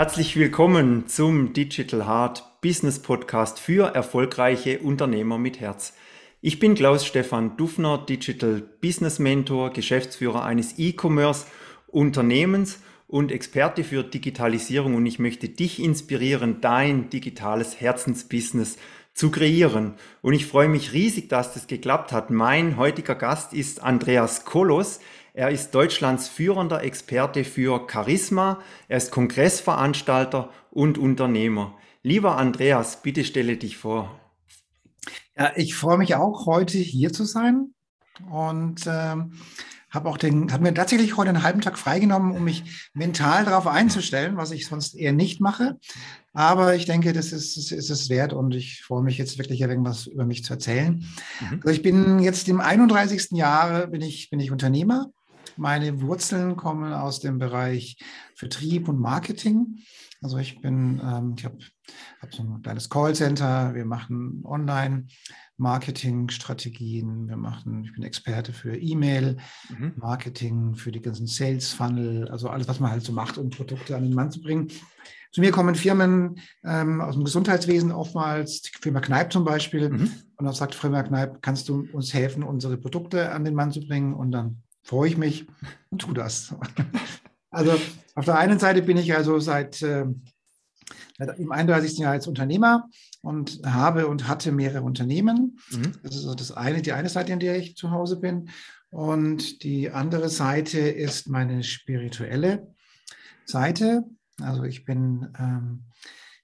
Herzlich willkommen zum Digital Heart Business Podcast für erfolgreiche Unternehmer mit Herz. Ich bin Klaus Stefan Dufner, Digital Business Mentor, Geschäftsführer eines E-Commerce Unternehmens und Experte für Digitalisierung und ich möchte dich inspirieren, dein digitales Herzensbusiness zu kreieren. Und ich freue mich riesig, dass das geklappt hat. Mein heutiger Gast ist Andreas Kolos. Er ist Deutschlands führender Experte für Charisma. Er ist Kongressveranstalter und Unternehmer. Lieber Andreas, bitte stelle dich vor. Ja, ich freue mich auch, heute hier zu sein und ähm, habe auch den, habe mir tatsächlich heute einen halben Tag freigenommen, um mich mental darauf einzustellen, was ich sonst eher nicht mache. Aber ich denke, das ist, das ist es wert und ich freue mich jetzt wirklich irgendwas über mich zu erzählen. Mhm. Also ich bin jetzt im 31. Jahr bin ich, bin ich Unternehmer. Meine Wurzeln kommen aus dem Bereich Vertrieb und Marketing. Also ich bin, ähm, ich habe hab so ein kleines Callcenter, wir machen Online Marketing-Strategien. Wir machen, ich bin Experte für E-Mail, mhm. Marketing, für die ganzen Sales-Funnel, also alles, was man halt so macht, um Produkte an den Mann zu bringen. Zu mir kommen Firmen ähm, aus dem Gesundheitswesen oftmals, die Firma Kneipp zum Beispiel, mhm. und dann sagt Firma Kneipp, kannst du uns helfen, unsere Produkte an den Mann zu bringen? Und dann freue ich mich und tue das. also auf der einen Seite bin ich also seit äh, im 31. Jahr als Unternehmer und habe und hatte mehrere Unternehmen. Mhm. Das ist so das eine, die eine Seite, in der ich zu Hause bin. Und die andere Seite ist meine spirituelle Seite. Also ich bin, ähm,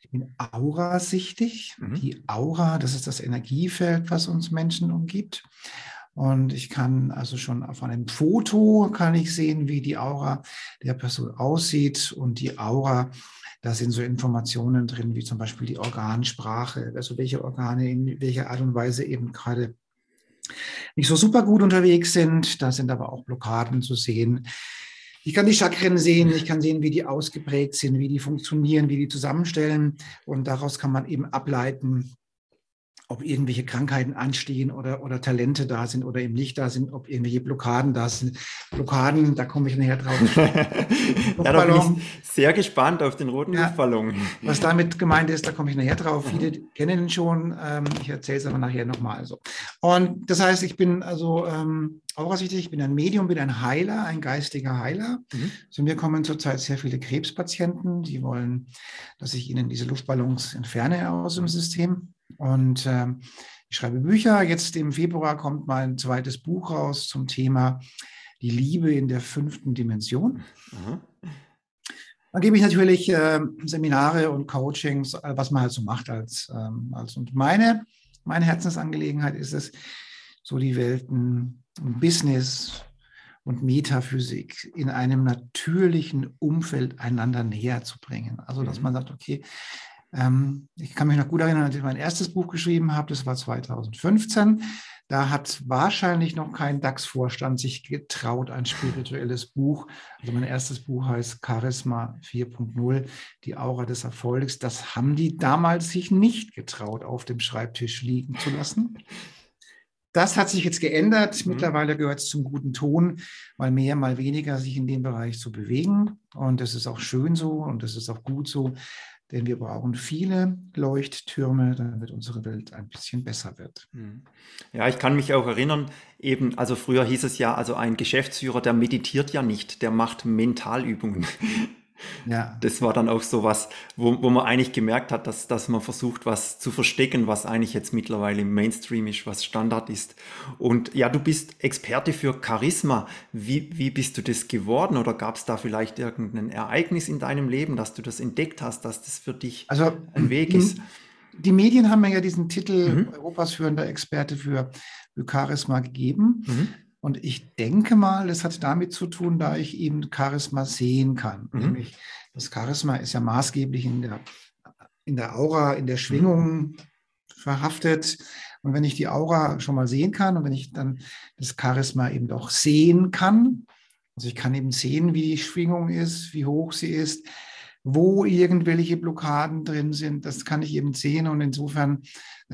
ich bin aurasichtig. Mhm. Die Aura, das ist das Energiefeld, was uns Menschen umgibt. Und ich kann also schon auf einem Foto kann ich sehen, wie die Aura der Person aussieht. Und die Aura da sind so Informationen drin, wie zum Beispiel die Organsprache, also welche Organe in welcher Art und Weise eben gerade nicht so super gut unterwegs sind. Da sind aber auch Blockaden zu sehen. Ich kann die Chakren sehen, ich kann sehen, wie die ausgeprägt sind, wie die funktionieren, wie die zusammenstellen. Und daraus kann man eben ableiten, ob irgendwelche Krankheiten anstehen oder, oder Talente da sind oder eben nicht da sind, ob irgendwelche Blockaden da sind. Blockaden, da komme ich nachher drauf. ja, da bin ich sehr gespannt auf den roten ja, Luftballon. Was damit gemeint ist, da komme ich nachher drauf. Viele kennen ihn schon. Ähm, ich erzähle es aber nachher nochmal. So. Und das heißt, ich bin also ähm, aurasichtig, ich bin ein Medium, bin ein Heiler, ein geistiger Heiler. Mhm. Zu mir kommen zurzeit sehr viele Krebspatienten, die wollen, dass ich ihnen diese Luftballons entferne aus dem System. Und äh, ich schreibe Bücher. Jetzt im Februar kommt mein zweites Buch raus zum Thema die Liebe in der fünften Dimension. Mhm. Dann gebe ich natürlich äh, Seminare und Coachings, äh, was man halt so macht als, ähm, als und meine, meine Herzensangelegenheit ist es, so die Welten Business und Metaphysik in einem natürlichen Umfeld einander näher zu bringen. Also dass mhm. man sagt, okay, ähm, ich kann mich noch gut erinnern, als ich mein erstes Buch geschrieben habe, das war 2015. Da hat wahrscheinlich noch kein DAX-Vorstand sich getraut, ein spirituelles Buch. Also mein erstes Buch heißt Charisma 4.0, die Aura des Erfolgs. Das haben die damals sich nicht getraut, auf dem Schreibtisch liegen zu lassen. Das hat sich jetzt geändert. Mhm. Mittlerweile gehört es zum guten Ton, mal mehr, mal weniger sich in dem Bereich zu bewegen. Und das ist auch schön so und das ist auch gut so denn wir brauchen viele Leuchttürme, damit unsere Welt ein bisschen besser wird. Hm. Ja, ich kann mich auch erinnern, eben, also früher hieß es ja, also ein Geschäftsführer, der meditiert ja nicht, der macht Mentalübungen. Ja. Das war dann auch so was, wo, wo man eigentlich gemerkt hat, dass, dass man versucht, was zu verstecken, was eigentlich jetzt mittlerweile im Mainstream ist, was Standard ist. Und ja, du bist Experte für Charisma. Wie, wie bist du das geworden oder gab es da vielleicht irgendein Ereignis in deinem Leben, dass du das entdeckt hast, dass das für dich also, ein Weg ist? Die Medien haben mir ja diesen Titel mhm. Europas führender Experte für, für Charisma gegeben. Mhm. Und ich denke mal, das hat damit zu tun, da ich eben Charisma sehen kann. Mhm. Nämlich das Charisma ist ja maßgeblich in der, in der Aura, in der Schwingung verhaftet. Und wenn ich die Aura schon mal sehen kann und wenn ich dann das Charisma eben auch sehen kann, also ich kann eben sehen, wie die Schwingung ist, wie hoch sie ist, wo irgendwelche Blockaden drin sind, das kann ich eben sehen. Und insofern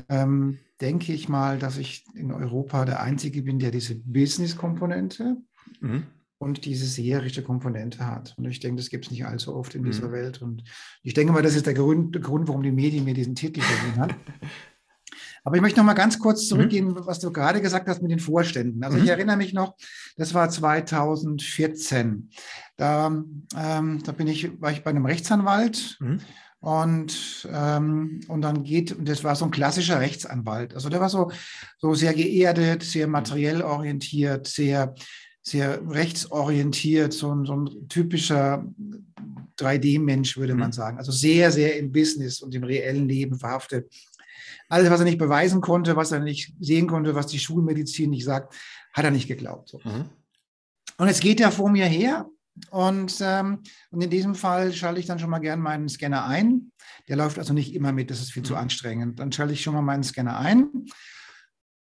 ähm, denke ich mal, dass ich in Europa der Einzige bin, der diese Business-Komponente mhm. und diese seherische Komponente hat. Und ich denke, das gibt es nicht allzu oft in dieser mhm. Welt. Und ich denke mal, das ist der Grund, der Grund, warum die Medien mir diesen Titel verliehen haben. Aber ich möchte noch mal ganz kurz zurückgehen, mhm. was du gerade gesagt hast mit den Vorständen. Also mhm. ich erinnere mich noch, das war 2014. Da, ähm, da bin ich, war ich bei einem Rechtsanwalt. Mhm. Und, ähm, und dann geht, und das war so ein klassischer Rechtsanwalt. Also der war so, so sehr geerdet, sehr materiell orientiert, sehr, sehr rechtsorientiert, so ein, so ein typischer 3D-Mensch, würde man mhm. sagen. Also sehr, sehr im Business und im reellen Leben verhaftet. Alles, was er nicht beweisen konnte, was er nicht sehen konnte, was die Schulmedizin nicht sagt, hat er nicht geglaubt. So. Mhm. Und jetzt geht er vor mir her und, ähm, und in diesem Fall schalte ich dann schon mal gern meinen Scanner ein. Der läuft also nicht immer mit, das ist viel mhm. zu anstrengend. Dann schalte ich schon mal meinen Scanner ein.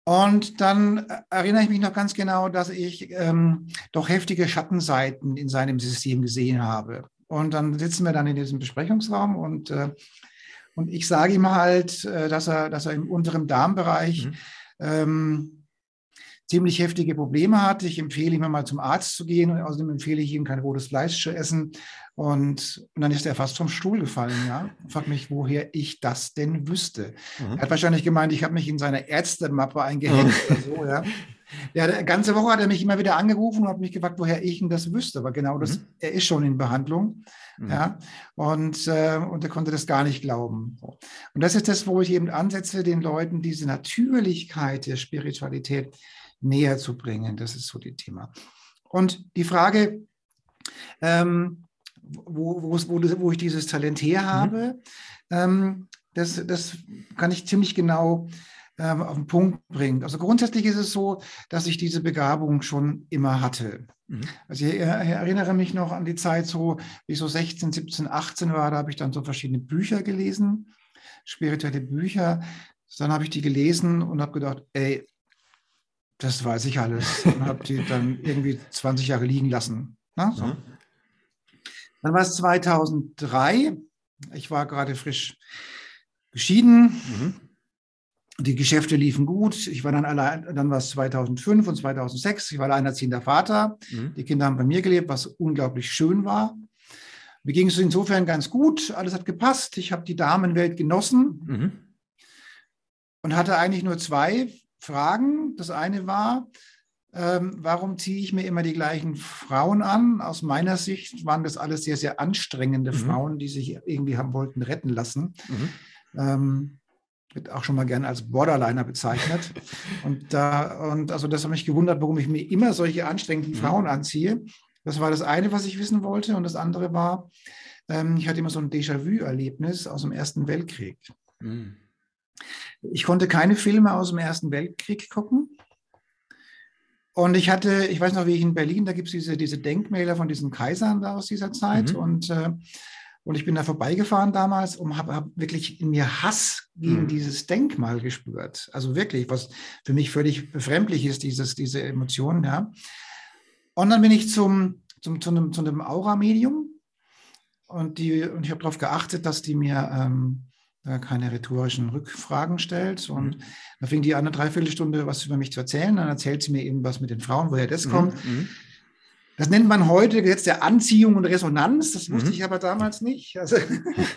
Und dann erinnere ich mich noch ganz genau, dass ich ähm, doch heftige Schattenseiten in seinem System gesehen habe. Und dann sitzen wir dann in diesem Besprechungsraum und äh, und ich sage ihm halt, äh, dass er, dass er im unteren Darmbereich mhm. ähm, ziemlich heftige Probleme hat. Ich empfehle ihm mal zum Arzt zu gehen und außerdem empfehle ich ihm kein rotes Fleisch zu essen. Und, und dann ist er fast vom Stuhl gefallen, ja. Fragt mich, woher ich das denn wüsste. Mhm. Er hat wahrscheinlich gemeint, ich habe mich in seine Ärztemappe eingehängt mhm. oder so, ja. Ja, ganze Woche hat er mich immer wieder angerufen und hat mich gefragt, woher ich denn das wüsste. Aber genau das, mhm. er ist schon in Behandlung. Mhm. Ja, und, äh, und er konnte das gar nicht glauben. Und das ist das, wo ich eben ansetze, den Leuten diese Natürlichkeit der Spiritualität näher zu bringen. Das ist so die Thema. Und die Frage, ähm, wo, wo, wo, ich dieses Talent her mhm. habe, mhm. ähm, das, das kann ich ziemlich genau ähm, auf den Punkt bringen. Also grundsätzlich ist es so, dass ich diese Begabung schon immer hatte. Mhm. Also ich, ich, erinnere mich noch an die Zeit so, wie ich so 16, 17, 18 war, da habe ich dann so verschiedene Bücher gelesen, spirituelle Bücher. Dann habe ich die gelesen und habe gedacht, ey, das weiß ich alles. Und habe die dann irgendwie 20 Jahre liegen lassen. Na, so. mhm. Dann war es 2003. Ich war gerade frisch geschieden. Mhm. Die Geschäfte liefen gut. Ich war dann allein, dann war es 2005 und 2006. Ich war alleinerziehender Vater. Mhm. Die Kinder haben bei mir gelebt, was unglaublich schön war. Mir ging es insofern ganz gut. Alles hat gepasst. Ich habe die Damenwelt genossen mhm. und hatte eigentlich nur zwei Fragen. Das eine war, ähm, warum ziehe ich mir immer die gleichen Frauen an? Aus meiner Sicht waren das alles sehr, sehr anstrengende mhm. Frauen, die sich irgendwie haben wollten retten lassen. Mhm. Ähm, wird auch schon mal gerne als Borderliner bezeichnet. und da, und also das hat mich gewundert, warum ich mir immer solche anstrengenden mhm. Frauen anziehe. Das war das eine, was ich wissen wollte. Und das andere war, ähm, ich hatte immer so ein Déjà-vu-Erlebnis aus dem Ersten Weltkrieg. Mhm. Ich konnte keine Filme aus dem Ersten Weltkrieg gucken. Und ich hatte, ich weiß noch, wie ich in Berlin, da gibt es diese, diese Denkmäler von diesen Kaisern da aus dieser Zeit. Mhm. Und äh, und ich bin da vorbeigefahren damals und habe hab wirklich in mir Hass gegen mhm. dieses Denkmal gespürt. Also wirklich, was für mich völlig befremdlich ist, dieses, diese Emotionen. Ja. Und dann bin ich zum, zum, zu einem, zu einem Aura-Medium und, die, und ich habe darauf geachtet, dass die mir ähm, keine rhetorischen Rückfragen stellt. Und mhm. da fing die an, eine Dreiviertelstunde was über mich zu erzählen. Dann erzählt sie mir eben was mit den Frauen, woher das mhm. kommt. Mhm. Das nennt man heute Gesetz der Anziehung und Resonanz. Das wusste mhm. ich aber damals nicht. Also,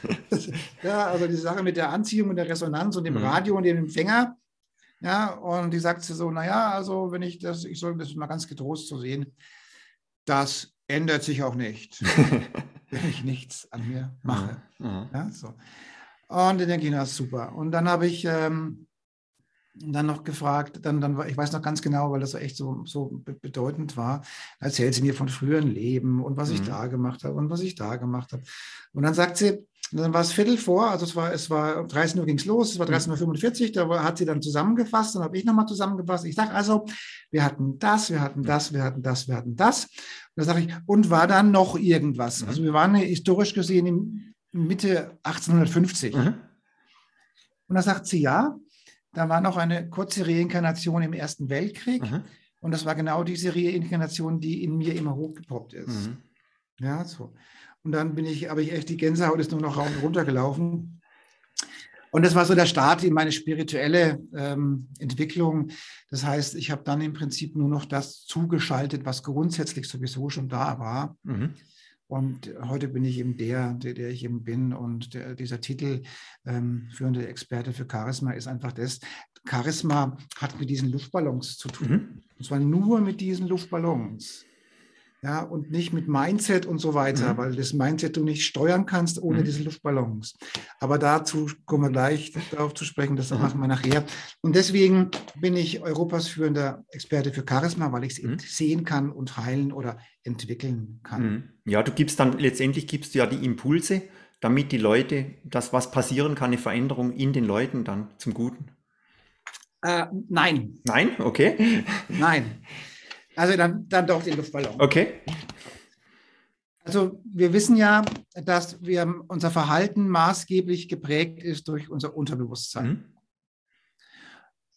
ja, also die Sache mit der Anziehung und der Resonanz und dem mhm. Radio und dem Empfänger. Ja, und die sagte so, naja, also wenn ich das, ich soll das mal ganz getrost so sehen, das ändert sich auch nicht, wenn ich nichts an mir mache. Ja, so. Und dann denke ich, na super. Und dann habe ich ähm, dann noch gefragt, dann, dann war, ich weiß noch ganz genau, weil das echt so, so bedeutend war, erzählt sie mir von früheren Leben und was mhm. ich da gemacht habe und was ich da gemacht habe. Und dann sagt sie, dann war es Viertel vor, also es war, es war 13 Uhr ging es los, es war 13.45 Uhr, da hat sie dann zusammengefasst, dann habe ich nochmal zusammengefasst. Ich sage also, wir hatten das, wir hatten das, wir hatten das, wir hatten das. Und dann sage ich, und war dann noch irgendwas? Mhm. Also wir waren historisch gesehen in Mitte 1850. Mhm. Und da sagt sie, ja, da war noch eine kurze Reinkarnation im Ersten Weltkrieg. Mhm. Und das war genau diese Reinkarnation, die in mir immer hochgepoppt ist. Mhm. Ja, so. Und dann bin ich, aber ich echt, die Gänsehaut ist nur noch rauf und runter gelaufen. Und das war so der Start in meine spirituelle ähm, Entwicklung. Das heißt, ich habe dann im Prinzip nur noch das zugeschaltet, was grundsätzlich sowieso schon da war. Mhm. Und heute bin ich eben der, der, der ich eben bin. Und der, dieser Titel, ähm, führende Experte für Charisma, ist einfach das. Charisma hat mit diesen Luftballons zu tun. Mhm. Und zwar nur mit diesen Luftballons ja, und nicht mit Mindset und so weiter, mhm. weil das Mindset du nicht steuern kannst ohne mhm. diese Luftballons. Aber dazu kommen wir gleich darauf zu sprechen, das mhm. machen wir nachher. Und deswegen bin ich Europas führender Experte für Charisma, weil ich es mhm. sehen kann und heilen oder entwickeln kann. Mhm. Ja, du gibst dann letztendlich gibst du ja die Impulse, damit die Leute, das was passieren kann, eine Veränderung in den Leuten dann zum Guten. Äh, nein. Nein, okay. Nein. Also dann, dann doch den Luftballon. Okay. Also wir wissen ja, dass wir, unser Verhalten maßgeblich geprägt ist durch unser Unterbewusstsein. Mhm.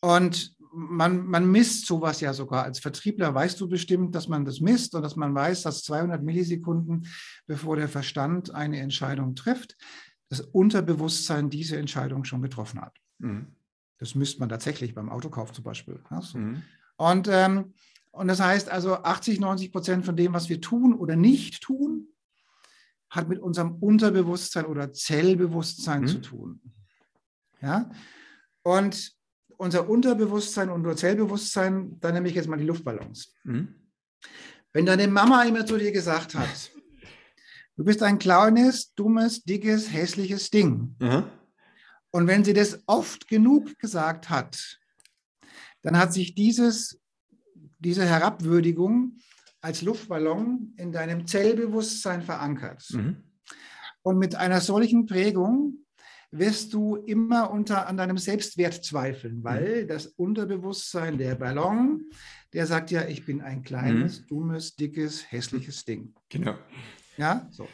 Und man, man misst sowas ja sogar. Als Vertriebler weißt du bestimmt, dass man das misst und dass man weiß, dass 200 Millisekunden, bevor der Verstand eine Entscheidung trifft, das Unterbewusstsein diese Entscheidung schon getroffen hat. Mhm. Das misst man tatsächlich beim Autokauf zum Beispiel. Ja, so. mhm. Und ähm, und das heißt also, 80, 90 Prozent von dem, was wir tun oder nicht tun, hat mit unserem Unterbewusstsein oder Zellbewusstsein mhm. zu tun. Ja? Und unser Unterbewusstsein und unser Zellbewusstsein, da nehme ich jetzt mal die Luftballons. Mhm. Wenn deine Mama immer zu dir gesagt hat, du bist ein kleines, dummes, dickes, hässliches Ding. Mhm. Und wenn sie das oft genug gesagt hat, dann hat sich dieses diese Herabwürdigung als Luftballon in deinem Zellbewusstsein verankert. Mhm. Und mit einer solchen Prägung wirst du immer unter an deinem Selbstwert zweifeln, weil mhm. das Unterbewusstsein, der Ballon, der sagt ja, ich bin ein kleines, mhm. dummes, dickes, hässliches Ding. Genau. Ja, so.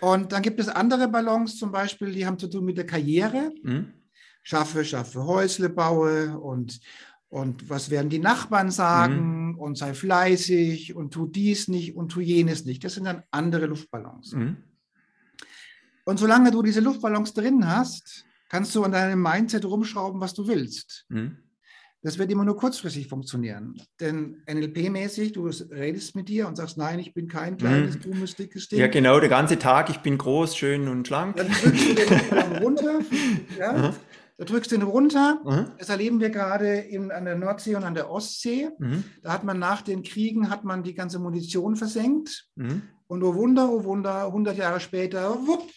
Und dann gibt es andere Ballons zum Beispiel, die haben zu tun mit der Karriere. Mhm. Schaffe, schaffe Häusle baue und und was werden die Nachbarn sagen mhm. und sei fleißig und tu dies nicht und tu jenes nicht. Das sind dann andere Luftballons. Mhm. Und solange du diese Luftballons drin hast, kannst du an deinem Mindset rumschrauben, was du willst. Mhm. Das wird immer nur kurzfristig funktionieren. Denn NLP-mäßig, du redest mit dir und sagst, nein, ich bin kein kleines, mhm. dummes, dickes Ding. Ja, genau, der ganze Tag, ich bin groß, schön und schlank. Dann drückst du den Luftballon runter. Ja? Da drückst du ihn runter. Mhm. Das erleben wir gerade in, an der Nordsee und an der Ostsee. Mhm. Da hat man nach den Kriegen hat man die ganze Munition versenkt. Mhm. Und oh Wunder, oh Wunder, 100 Jahre später, wupp,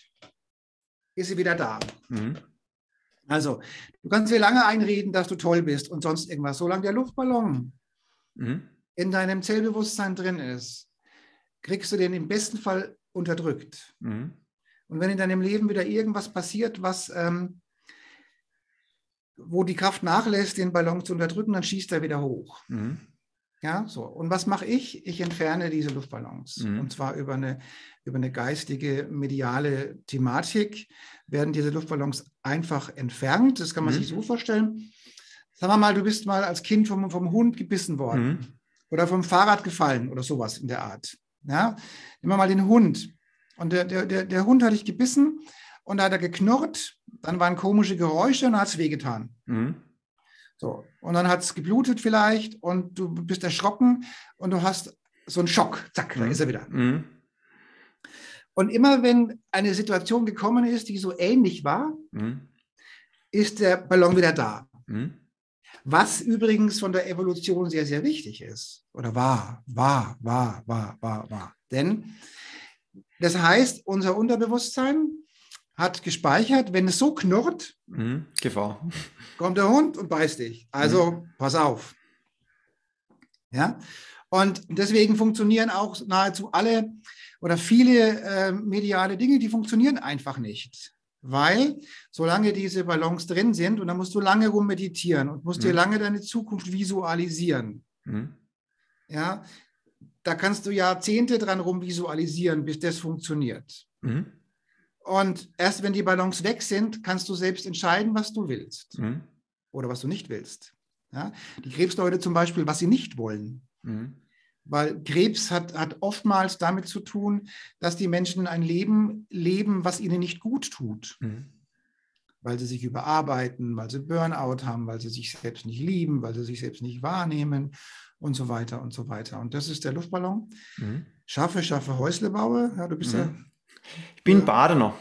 ist sie wieder da. Mhm. Also, du kannst dir lange einreden, dass du toll bist und sonst irgendwas. Solange der Luftballon mhm. in deinem Zellbewusstsein drin ist, kriegst du den im besten Fall unterdrückt. Mhm. Und wenn in deinem Leben wieder irgendwas passiert, was ähm, wo die Kraft nachlässt, den Ballon zu unterdrücken, dann schießt er wieder hoch. Mhm. Ja, so. Und was mache ich? Ich entferne diese Luftballons. Mhm. Und zwar über eine, über eine geistige, mediale Thematik werden diese Luftballons einfach entfernt. Das kann man mhm. sich so vorstellen. Sagen wir mal, du bist mal als Kind vom, vom Hund gebissen worden mhm. oder vom Fahrrad gefallen oder sowas in der Art. Ja? Nehmen wir mal den Hund. Und der, der, der Hund hat dich gebissen und da hat er geknurrt, dann waren komische Geräusche und hat es wehgetan. Mhm. So, und dann hat es geblutet vielleicht und du bist erschrocken und du hast so einen Schock. Zack, mhm. da ist er wieder. Mhm. Und immer wenn eine Situation gekommen ist, die so ähnlich war, mhm. ist der Ballon wieder da. Mhm. Was übrigens von der Evolution sehr, sehr wichtig ist. Oder war, war, war, war, war, war. Denn das heißt, unser Unterbewusstsein hat gespeichert, wenn es so knurrt, mhm, Gefahr. kommt der Hund und beißt dich. Also mhm. pass auf. Ja, und deswegen funktionieren auch nahezu alle oder viele äh, mediale Dinge, die funktionieren einfach nicht. Weil solange diese Ballons drin sind, und dann musst du lange rummeditieren und musst mhm. dir lange deine Zukunft visualisieren. Mhm. Ja, da kannst du Jahrzehnte dran rumvisualisieren, bis das funktioniert. Mhm. Und erst wenn die Ballons weg sind, kannst du selbst entscheiden, was du willst mhm. oder was du nicht willst. Ja? Die Krebsleute zum Beispiel, was sie nicht wollen. Mhm. Weil Krebs hat, hat oftmals damit zu tun, dass die Menschen ein Leben leben, was ihnen nicht gut tut. Mhm. weil sie sich überarbeiten, weil sie Burnout haben, weil sie sich selbst nicht lieben, weil sie sich selbst nicht wahrnehmen und so weiter und so weiter. Und das ist der Luftballon. Mhm. Schaffe, schaffe, Häusle baue. Ja, du bist mhm. ja ich bin Badener.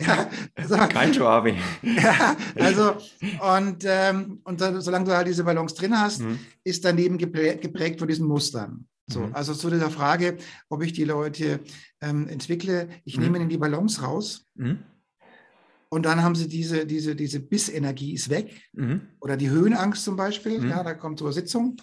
ja, also, Kein Schwabe. Ja, also, und, ähm, und solange du halt diese Ballons drin hast, mhm. ist dein Leben geprägt von diesen Mustern. So, mhm. Also zu dieser Frage, ob ich die Leute ähm, entwickle, ich mhm. nehme ihnen die Ballons raus. Mhm. Und dann haben sie diese, diese, diese Bissenergie ist weg. Mhm. Oder die Höhenangst zum Beispiel. Mhm. Ja, da kommt zur Sitzung.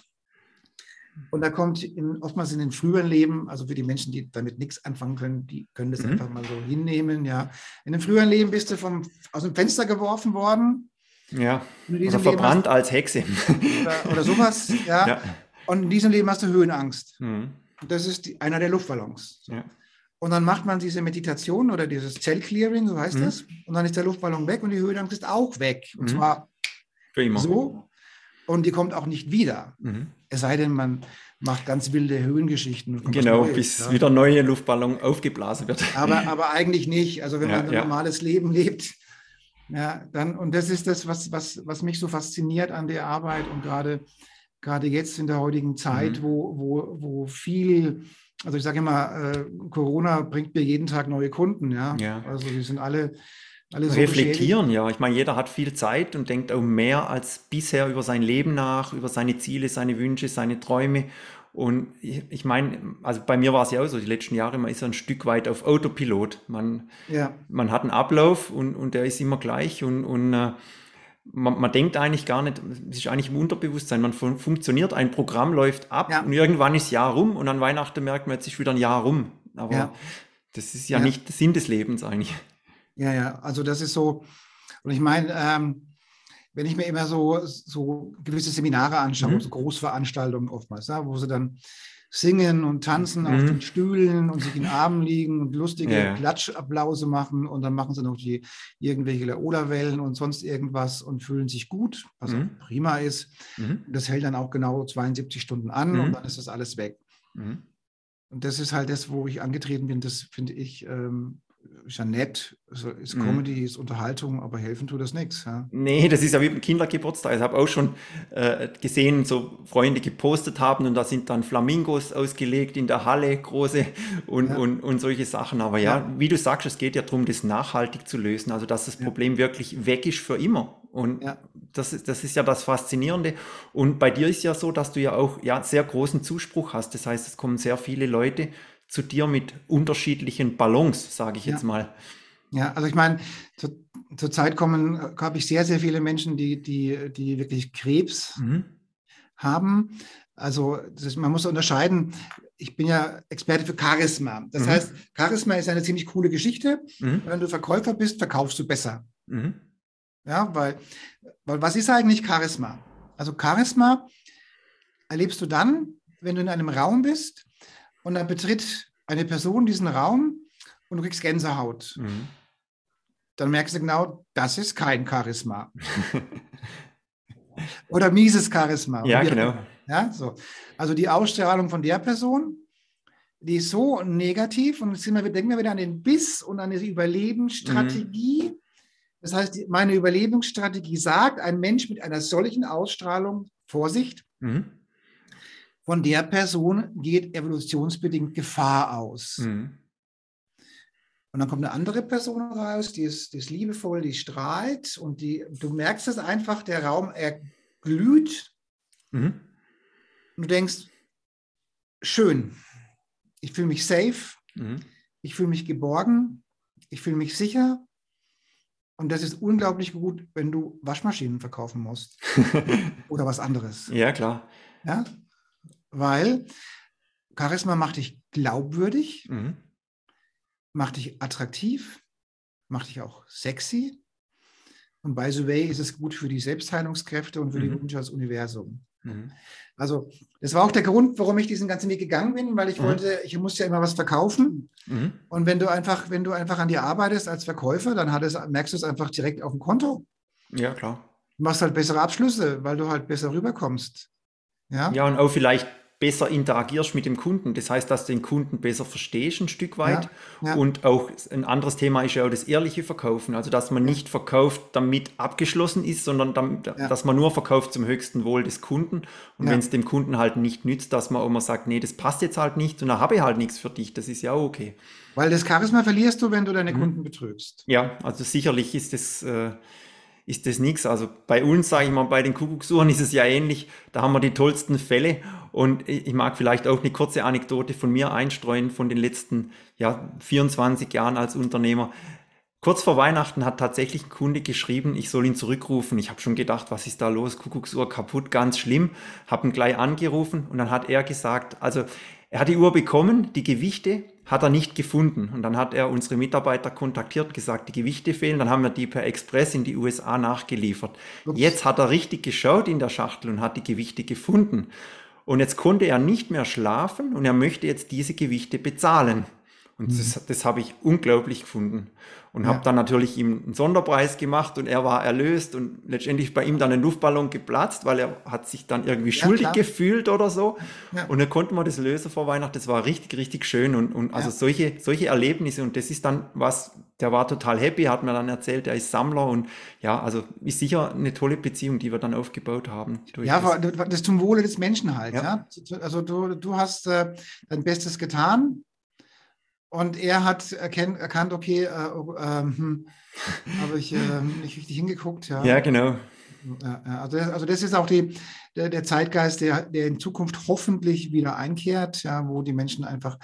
Und da kommt in, oftmals in den früheren Leben, also für die Menschen, die damit nichts anfangen können, die können das mhm. einfach mal so hinnehmen. Ja. In dem früheren Leben bist du vom, aus dem Fenster geworfen worden. Ja. Oder verbrannt hast, als Hexe. Oder, oder sowas. Ja. ja. Und in diesem Leben hast du Höhenangst. Mhm. Das ist die, einer der Luftballons. Ja. Und dann macht man diese Meditation oder dieses Zellclearing, so heißt mhm. das. Und dann ist der Luftballon weg und die Höhenangst ist auch weg. Und mhm. zwar immer. so. Und die kommt auch nicht wieder. Mhm. Es sei denn, man macht ganz wilde Höhengeschichten. Genau, Neues, bis ja. wieder neue Luftballon aufgeblasen wird. Aber, aber eigentlich nicht. Also wenn ja, man ein ja. normales Leben lebt, ja, dann, und das ist das, was, was, was mich so fasziniert an der Arbeit und gerade, gerade jetzt in der heutigen Zeit, mhm. wo, wo, wo viel, also ich sage immer, äh, Corona bringt mir jeden Tag neue Kunden, ja. ja. Also die sind alle alle so reflektieren, ja. Ich meine, jeder hat viel Zeit und denkt auch mehr als bisher über sein Leben nach, über seine Ziele, seine Wünsche, seine Träume. Und ich, meine, also bei mir war es ja auch so, die letzten Jahre, man ist ein Stück weit auf Autopilot. Man, ja. man hat einen Ablauf und, und der ist immer gleich und, und uh, man, man, denkt eigentlich gar nicht, es ist eigentlich im Unterbewusstsein, man fun funktioniert, ein Programm läuft ab ja. und irgendwann ist Jahr rum und an Weihnachten merkt man, jetzt ist wieder ein Jahr rum. Aber ja. das ist ja, nicht der Sinn des Lebens eigentlich. Ja, ja, also das ist so, und ich meine, ähm, wenn ich mir immer so, so gewisse Seminare anschaue, mhm. so Großveranstaltungen oftmals, ja, wo sie dann singen und tanzen mhm. auf den Stühlen und sich in den Armen liegen und lustige ja. Klatschapplause machen und dann machen sie noch die irgendwelche Laola-Wellen und sonst irgendwas und fühlen sich gut, was mhm. prima ist. Mhm. Das hält dann auch genau 72 Stunden an und mhm. dann ist das alles weg. Mhm. Und das ist halt das, wo ich angetreten bin, das finde ich ähm, ist ja nett, ist mhm. Comedy, ist Unterhaltung, aber helfen tut das nichts. Ja? Nee, das ist ja wie beim Kindergeburtstag. Ich habe auch schon äh, gesehen, so Freunde gepostet haben und da sind dann Flamingos ausgelegt in der Halle, große und, ja. und, und solche Sachen. Aber ja, ja, wie du sagst, es geht ja darum, das nachhaltig zu lösen, also dass das Problem wirklich weg ist für immer. Und das, ist, das ist ja das Faszinierende. Und bei dir ist ja so, dass du ja auch ja, sehr großen Zuspruch hast. Das heißt, es kommen sehr viele Leute zu dir mit unterschiedlichen Ballons, sage ich jetzt ja. mal. Ja, also ich meine, zu, zur Zeit kommen, habe ich sehr, sehr viele Menschen, die, die, die wirklich Krebs mhm. haben. Also ist, man muss unterscheiden, ich bin ja Experte für Charisma. Das mhm. heißt, Charisma ist eine ziemlich coole Geschichte. Mhm. Wenn du Verkäufer bist, verkaufst du besser. Mhm. Ja, weil, weil was ist eigentlich Charisma? Also Charisma erlebst du dann, wenn du in einem Raum bist und dann betritt eine Person diesen Raum und du kriegst Gänsehaut. Mhm. Dann merkst du genau, das ist kein Charisma. Oder mieses Charisma. Ja, genau. Ja, so. Also die Ausstrahlung von der Person, die ist so negativ und jetzt wir, denken wir wieder an den Biss und an die Überlebensstrategie. Mhm. Das heißt, meine Überlebensstrategie sagt, ein Mensch mit einer solchen Ausstrahlung, Vorsicht, mhm von der Person geht evolutionsbedingt Gefahr aus. Mhm. Und dann kommt eine andere Person raus, die ist, die ist liebevoll, die strahlt und die, du merkst es einfach, der Raum, er glüht. Mhm. Und du denkst, schön, ich fühle mich safe, mhm. ich fühle mich geborgen, ich fühle mich sicher. Und das ist unglaublich gut, wenn du Waschmaschinen verkaufen musst oder was anderes. Ja, klar. Ja? Weil Charisma macht dich glaubwürdig, mhm. macht dich attraktiv, macht dich auch sexy. Und by the way ist es gut für die Selbstheilungskräfte und für mhm. die Wünsche als Universum. Mhm. Also, das war auch der Grund, warum ich diesen ganzen Weg gegangen bin, weil ich mhm. wollte, ich musste ja immer was verkaufen. Mhm. Und wenn du einfach, wenn du einfach an dir arbeitest als Verkäufer, dann hat es, merkst du es einfach direkt auf dem Konto. Ja, klar. Du machst halt bessere Abschlüsse, weil du halt besser rüberkommst. Ja, ja und auch vielleicht besser interagierst mit dem Kunden. Das heißt, dass du den Kunden besser verstehst ein Stück weit. Ja, ja. Und auch ein anderes Thema ist ja auch das ehrliche Verkaufen. Also, dass man nicht verkauft, damit abgeschlossen ist, sondern damit, Ja. dass man nur verkauft zum höchsten Wohl des Kunden. Und wenn es dem Kunden halt nicht nützt, dass man auch mal sagt, nee, das passt jetzt halt nicht und dann habe ich halt nichts für dich. Das ist ja auch okay. Weil das Charisma verlierst du, wenn du deine Mhm. Kunden betrügst. Ja, also sicherlich ist das, äh, ist das nichts. Also bei uns, sage ich mal, bei den Kuckucksuhren ist es ja ähnlich. Da haben wir die tollsten Fälle. Und ich mag vielleicht auch eine kurze Anekdote von mir einstreuen von den letzten ja, 24 Jahren als Unternehmer. Kurz vor Weihnachten hat tatsächlich ein Kunde geschrieben, ich soll ihn zurückrufen. Ich habe schon gedacht, was ist da los? Kuckucksuhr kaputt, ganz schlimm. Habe ihn gleich angerufen und dann hat er gesagt, also er hat die Uhr bekommen, die Gewichte hat er nicht gefunden. Und dann hat er unsere Mitarbeiter kontaktiert, gesagt, die Gewichte fehlen. Dann haben wir die per Express in die USA nachgeliefert. Ups. Jetzt hat er richtig geschaut in der Schachtel und hat die Gewichte gefunden. Und jetzt konnte er nicht mehr schlafen und er möchte jetzt diese Gewichte bezahlen. Und das, das habe ich unglaublich gefunden. Und Ja. habe dann natürlich ihm einen Sonderpreis gemacht und er war erlöst und letztendlich bei ihm dann ein Luftballon geplatzt, weil er hat sich dann irgendwie Ja, schuldig klar. gefühlt oder so. Ja. Und dann konnten wir das lösen vor Weihnachten. Das war richtig, richtig schön. Und, und also solche, solche Erlebnisse und das ist dann was, der war total happy, hat mir dann erzählt, er ist Sammler und ja, also ist sicher eine tolle Beziehung, die wir dann aufgebaut haben. Ja, das. das zum Wohle des Menschen halt. Also du, du hast äh, dein Bestes getan und er hat erkennt, erkannt, okay, äh, oh, ähm, hm, habe ich äh, nicht richtig hingeguckt. Ja. ja, genau. Also, das, also das ist auch die, der, der Zeitgeist, der, der in Zukunft hoffentlich wieder einkehrt, ja, wo die Menschen einfach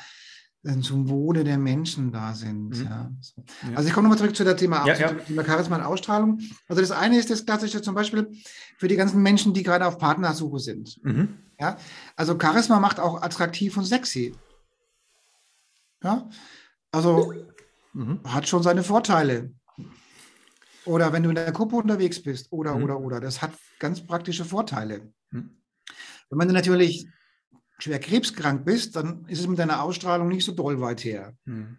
äh, zum Wohle der Menschen da sind. Mhm. Ja. So. Ja. Also ich komme nochmal zurück zu der Thema, Ja, zu Thema Charisma und Ausstrahlung. Also das eine ist das klassische zum Beispiel für die ganzen Menschen, die gerade auf Partnersuche sind. Mhm. Ja? Also Charisma macht auch attraktiv und sexy. Ja? Also Mhm. hat schon seine Vorteile. Oder wenn du in der Gruppe unterwegs bist, oder, Mhm. oder, oder. Das hat ganz praktische Vorteile. Mhm. Wenn du natürlich schwer krebskrank bist, dann ist es mit deiner Ausstrahlung nicht so doll weit her. Mhm.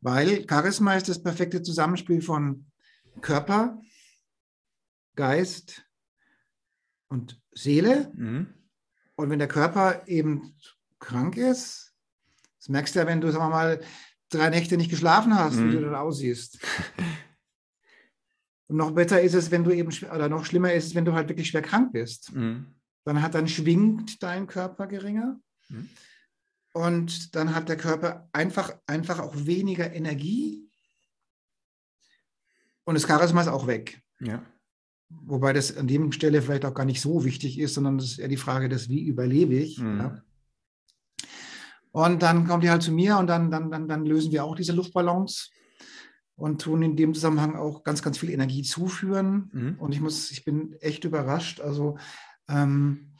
Weil Charisma ist das perfekte Zusammenspiel von Körper, Geist und Seele. Mhm. Und wenn der Körper eben krank ist, das merkst du ja, wenn du, sagen wir mal, drei Nächte nicht geschlafen hast, Mhm. wie du dann aussiehst. Und noch besser ist es, wenn du eben, oder noch schlimmer ist es, wenn du halt wirklich schwer krank bist. Mhm. Dann hat, dann schwingt dein Körper geringer. Mhm. Und dann hat der Körper einfach, einfach auch weniger Energie. Und das Charisma ist auch weg. Ja. Wobei das an dem Stelle vielleicht auch gar nicht so wichtig ist, sondern das ist eher die Frage des, wie überlebe ich. Mhm. Ja. Und dann kommt die halt zu mir und dann, dann, dann, dann lösen wir auch diese Luftballons und tun in dem Zusammenhang auch ganz, ganz viel Energie zuführen. Mhm. Und ich muss, ich bin echt überrascht. Also ähm,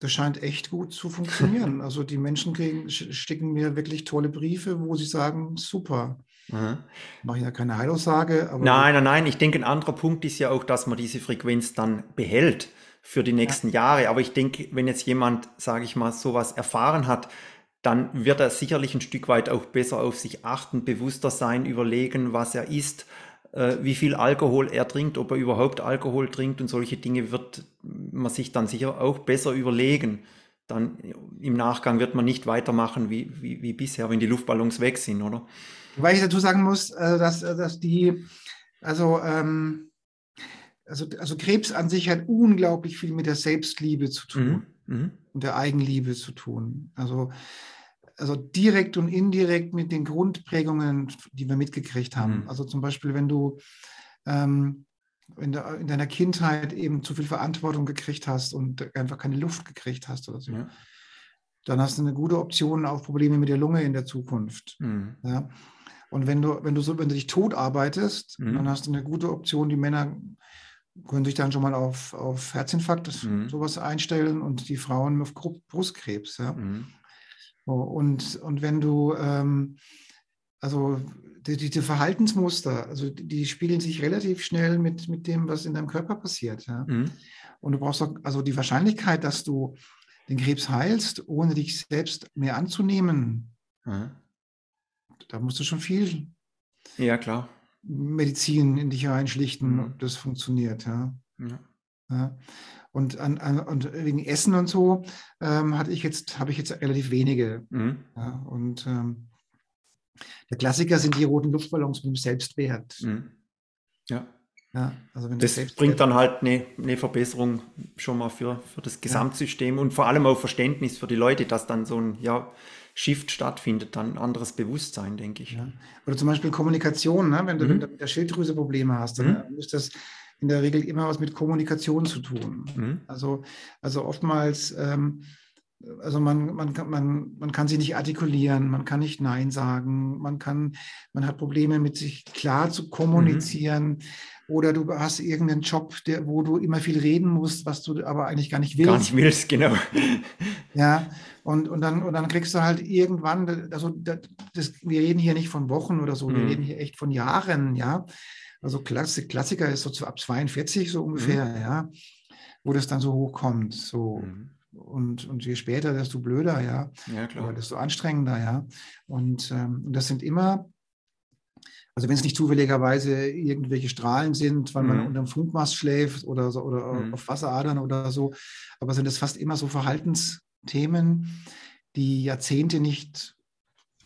das scheint echt gut zu funktionieren. Also die Menschen kriegen, sch- schicken mir wirklich tolle Briefe, wo sie sagen, super. Mhm. Mache ich ja keine Heilaussage, Nein, nein, nein. Ich denke, ein anderer Punkt ist ja auch, dass man diese Frequenz dann behält für die nächsten Jahre. Aber ich denke, wenn jetzt jemand, sage ich mal, sowas erfahren hat, dann wird er sicherlich ein Stück weit auch besser auf sich achten, bewusster sein, überlegen, was er isst, äh, wie viel Alkohol er trinkt, ob er überhaupt Alkohol trinkt und solche Dinge wird man sich dann sicher auch besser überlegen. Dann im Nachgang wird man nicht weitermachen wie, wie, wie bisher, wenn die Luftballons weg sind, oder? Weil ich dazu sagen muss, äh, dass, äh, dass die, also, ähm, also, also Krebs an sich hat unglaublich viel mit der Selbstliebe zu tun Mhm. Mhm. und der Eigenliebe zu tun. Also, also direkt und indirekt mit den Grundprägungen, die wir mitgekriegt haben. Mhm. Also zum Beispiel, wenn du ähm, in, der, in deiner Kindheit eben zu viel Verantwortung gekriegt hast und einfach keine Luft gekriegt hast oder so, Ja. dann hast du eine gute Option auf Probleme mit der Lunge in der Zukunft. Mhm. Ja. Und wenn du, wenn du so, wenn du dich tot arbeitest, Mhm. dann hast du eine gute Option. Die Männer können sich dann schon mal auf, auf Herzinfarkt Mhm. sowas einstellen und die Frauen auf Brustkrebs. Ja. Mhm. So, Und, und wenn du, ähm, also die, diese Verhaltensmuster, also die, die spiegeln sich relativ schnell mit, mit dem, was in deinem Körper passiert. Ja. Mhm. Und du brauchst auch, also die Wahrscheinlichkeit, dass du den Krebs heilst, ohne dich selbst mehr anzunehmen, da musst du schon viel Ja, klar. Medizin in dich reinschlichten, Mhm. ob das funktioniert. Ja. Ja. Ja. Und, an, an, und wegen Essen und so ähm, hatte ich jetzt, habe ich jetzt relativ wenige. Mhm. Ja, und ähm, der Klassiker sind die roten Luftballons mit dem Selbstwert. Mhm. Ja. Ja, also das, bringt dann halt eine, eine, Verbesserung schon mal für, für das Gesamtsystem ja. und vor allem auch Verständnis für die Leute, dass dann so ein ja, Shift stattfindet, dann ein anderes Bewusstsein, denke ich. Ja. Oder zum Beispiel Kommunikation, ne? wenn du mhm. mit der Schilddrüse Probleme hast, dann mhm. ist das in der Regel immer was mit Kommunikation zu tun. Mhm. Also, also oftmals ähm, also man, man, man, man kann sich nicht artikulieren, man kann nicht Nein sagen, man, kann, man hat Probleme mit sich klar zu kommunizieren mhm. oder du hast irgendeinen Job, der, wo du immer viel reden musst, was du aber eigentlich gar nicht willst. Gar nicht willst, genau. Ja, und, und, dann, und dann kriegst du halt irgendwann, also das, das, wir reden hier nicht von Wochen oder so, mhm. wir reden hier echt von Jahren, ja. Also Klassik, Klassiker ist so ab 42 so ungefähr, mhm. ja, wo das dann so hochkommt, so. Mhm und, und je später, desto blöder, ja. Ja, klar. Oder desto anstrengender, ja. Und, ähm, und das sind immer, also wenn es nicht zufälligerweise irgendwelche Strahlen sind, weil mhm. man unter dem Funkmast schläft oder, so, oder mhm. auf Wasseradern oder so, aber sind es fast immer so Verhaltensthemen, die Jahrzehnte nicht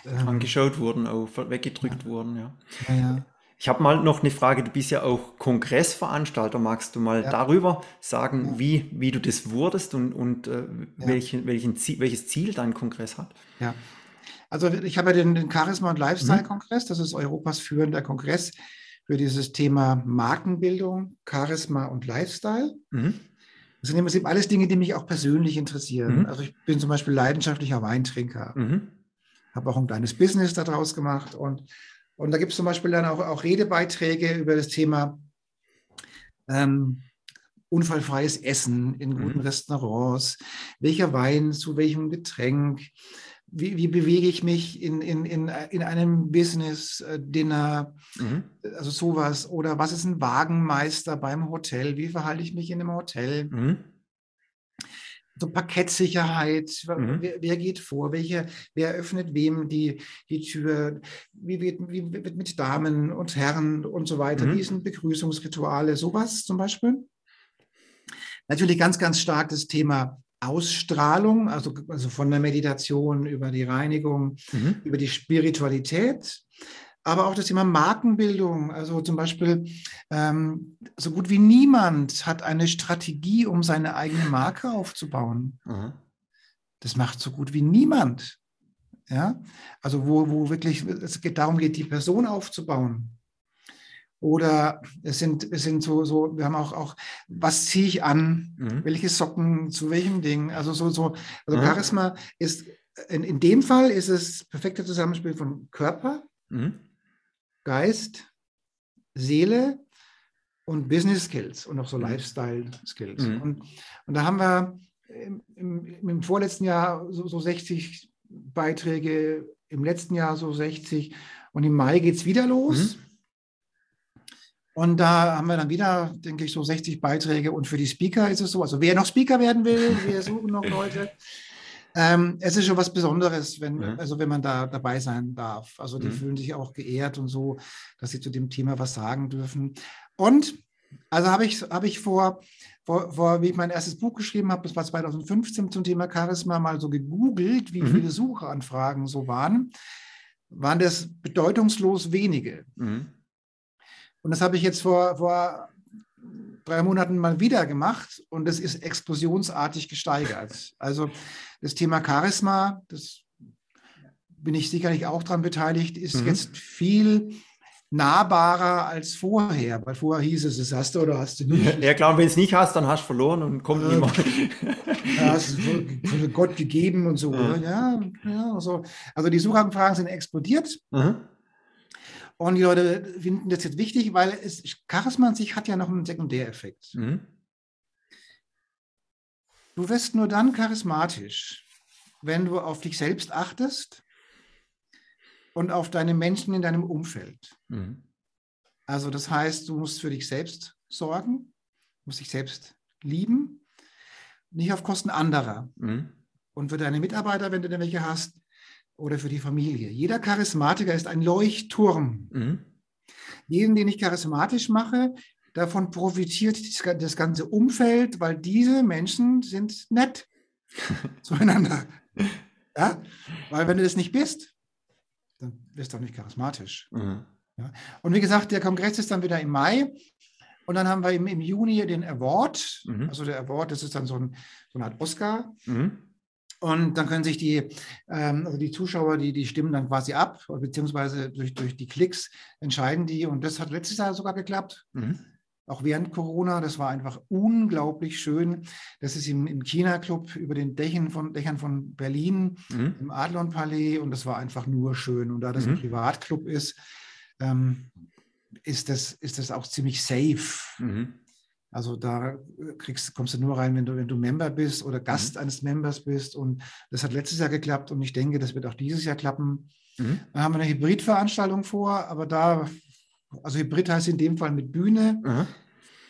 ähm, angeschaut wurden, auch weggedrückt ja. wurden, ja. ja, ja. Ich habe mal noch eine Frage, du bist ja auch Kongressveranstalter. Magst du mal ja. darüber sagen, ja. wie, wie du das wurdest und, und äh, ja. welchen, welchen Ziel, welches Ziel dein Kongress hat? Ja, also ich habe ja den, den Charisma- und Lifestyle-Kongress. Das ist Europas führender Kongress für dieses Thema Markenbildung, Charisma und Lifestyle. Mhm. Das sind im Prinzip alles Dinge, die mich auch persönlich interessieren. Mhm. Also ich bin zum Beispiel leidenschaftlicher Weintrinker. Mhm. Habe auch ein kleines Business daraus gemacht und und da gibt es zum Beispiel dann auch, auch Redebeiträge über das Thema ähm, unfallfreies Essen in guten mhm. Restaurants, welcher Wein zu welchem Getränk, wie, wie bewege ich mich in, in, in, in einem Business-Dinner, mhm. also sowas, oder was ist ein Wagenmeister beim Hotel, wie verhalte ich mich in einem Hotel. Mhm so Parkettsicherheit, mhm. wer, wer, geht vor, welche, wer öffnet wem die, die Tür, wie wird, wie wird mit Damen und Herren und so weiter, mhm. wie sind Begrüßungsrituale, sowas zum Beispiel. Natürlich ganz, ganz stark das Thema Ausstrahlung, also, also von der Meditation über die Reinigung, mhm. über die Spiritualität aber auch das Thema Markenbildung. Also zum Beispiel, ähm, so gut wie niemand hat eine Strategie, um seine eigene Marke aufzubauen. Mhm. Das macht so gut wie niemand. Ja, also wo, wo wirklich es geht, darum geht, die Person aufzubauen. Oder es sind, es sind so, so, wir haben auch, auch was ziehe ich an, mhm. welche Socken, zu welchem Ding. Also so, so, also mhm. Charisma ist, in, in dem Fall ist es perfekte Zusammenspiel von Körper, mhm. Geist, Seele und Business Skills und auch so mhm. Lifestyle Skills. Mhm. Und, und da haben wir im, im, im vorletzten Jahr so, so, 60 Beiträge, im letzten Jahr so 60 und im Mai geht es wieder los. Mhm. Und da haben wir dann wieder, denke ich, so 60 Beiträge. Und für die Speaker ist es so, also wer noch Speaker werden will, wir suchen noch Leute. Ähm, es ist schon was Besonderes, wenn, mhm. also wenn man da dabei sein darf. Also die mhm. fühlen sich auch geehrt und so, dass sie zu dem Thema was sagen dürfen. Und also habe ich, hab ich vor, vor, vor, wie ich mein erstes Buch geschrieben habe, das war 2015 zum Thema Charisma, mal so gegoogelt, wie mhm. viele Suchanfragen so waren, waren das bedeutungslos wenige. Mhm. Und das habe ich jetzt vor, vor drei Monaten mal wieder gemacht und es ist explosionsartig gesteigert. Also das Thema Charisma, das bin ich sicherlich auch daran beteiligt, ist mhm. jetzt viel nahbarer als vorher, weil vorher hieß es, das hast du oder hast du nicht. Ja klar, wenn du es nicht hast, dann hast du verloren und kommt äh, niemand. Von Gott gegeben und so. Mhm. Ja, ja, so. Also die Suchanfragen sind explodiert. Mhm. Und die Leute finden das jetzt wichtig, weil es, Charisma an sich hat ja noch einen Sekundäreffekt. Mhm. Du wirst nur dann charismatisch, wenn du auf dich selbst achtest und auf deine Menschen in deinem Umfeld. Mhm. Also das heißt, du musst für dich selbst sorgen, musst dich selbst lieben, nicht auf Kosten anderer. Mhm. Und für deine Mitarbeiter, wenn du denn welche hast, oder für die Familie. Jeder Charismatiker ist ein Leuchtturm. Mhm. Jeden, den ich charismatisch mache, davon profitiert das ganze Umfeld, weil diese Menschen sind nett zueinander. Ja? Weil wenn du das nicht bist, dann bist du auch nicht charismatisch. Mhm. Ja? Und wie gesagt, der Kongress ist dann wieder im Mai. Und dann haben wir im, im Juni den Award. Mhm. Also der Award, das ist dann so, ein, so eine Art Oscar. Mhm. Und dann können sich die, ähm, also die Zuschauer, die, die stimmen dann quasi ab, beziehungsweise durch, durch die Klicks entscheiden die. Und das hat letztes Jahr sogar geklappt. Mhm. Auch während Corona, das war einfach unglaublich schön. Das ist im, im China-Club über den Dächern von, Dächern von Berlin, mhm. im Adlon-Palais. Und das war einfach nur schön. Und da das ein mhm. Privatclub ist, ähm, ist, das, ist das auch ziemlich safe. Mhm. Also da kriegst, kommst du nur rein, wenn du, wenn du Member bist oder Gast mhm. eines Members bist. Und das hat letztes Jahr geklappt und ich denke, das wird auch dieses Jahr klappen. Mhm. Dann haben wir eine Hybridveranstaltung vor, aber da, also Hybrid heißt in dem Fall mit Bühne. Mhm.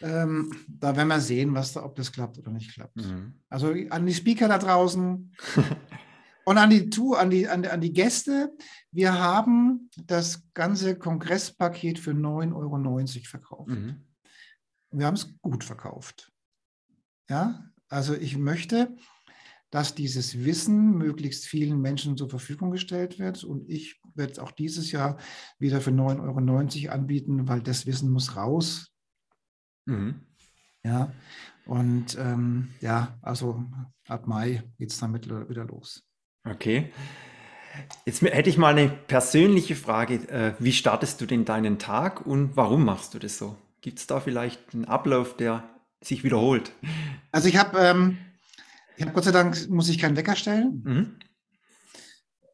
Ähm, da werden wir sehen, was da, ob das klappt oder nicht klappt. Mhm. Also an die Speaker da draußen und an die, an, die, an, die, an die Gäste. Wir haben das ganze Kongresspaket für 9,90 Euro verkauft. Wir haben es gut verkauft. Ja, also ich möchte, dass dieses Wissen möglichst vielen Menschen zur Verfügung gestellt wird. Und ich werde es auch dieses Jahr wieder für 9,90 Euro anbieten, weil das Wissen muss raus. Mhm. Ja, und ähm, ja, also ab Mai geht es damit wieder los. Okay. Jetzt hätte ich mal eine persönliche Frage. Äh, wie startest du denn deinen Tag und warum machst du das so? Gibt es da vielleicht einen Ablauf, der sich wiederholt? Also ich habe, ähm, ich Gott sei Dank, muss ich keinen Wecker stellen. Mhm.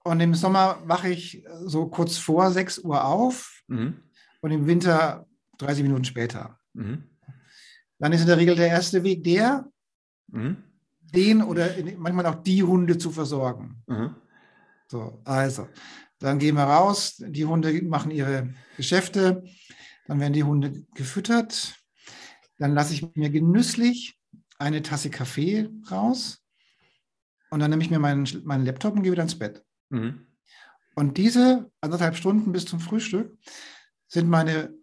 Und im Sommer wache ich so kurz vor 6 Uhr auf mhm. und im Winter 30 Minuten später. Mhm. Dann ist in der Regel der erste Weg der, mhm. den oder manchmal auch die Hunde zu versorgen. Mhm. So, also, dann gehen wir raus, die Hunde machen ihre Geschäfte, dann werden die Hunde gefüttert. Dann lasse ich mir genüsslich eine Tasse Kaffee raus. Und dann nehme ich mir meinen, meinen Laptop und gehe wieder ins Bett. Mhm. Und diese anderthalb Stunden bis zum Frühstück sind meine,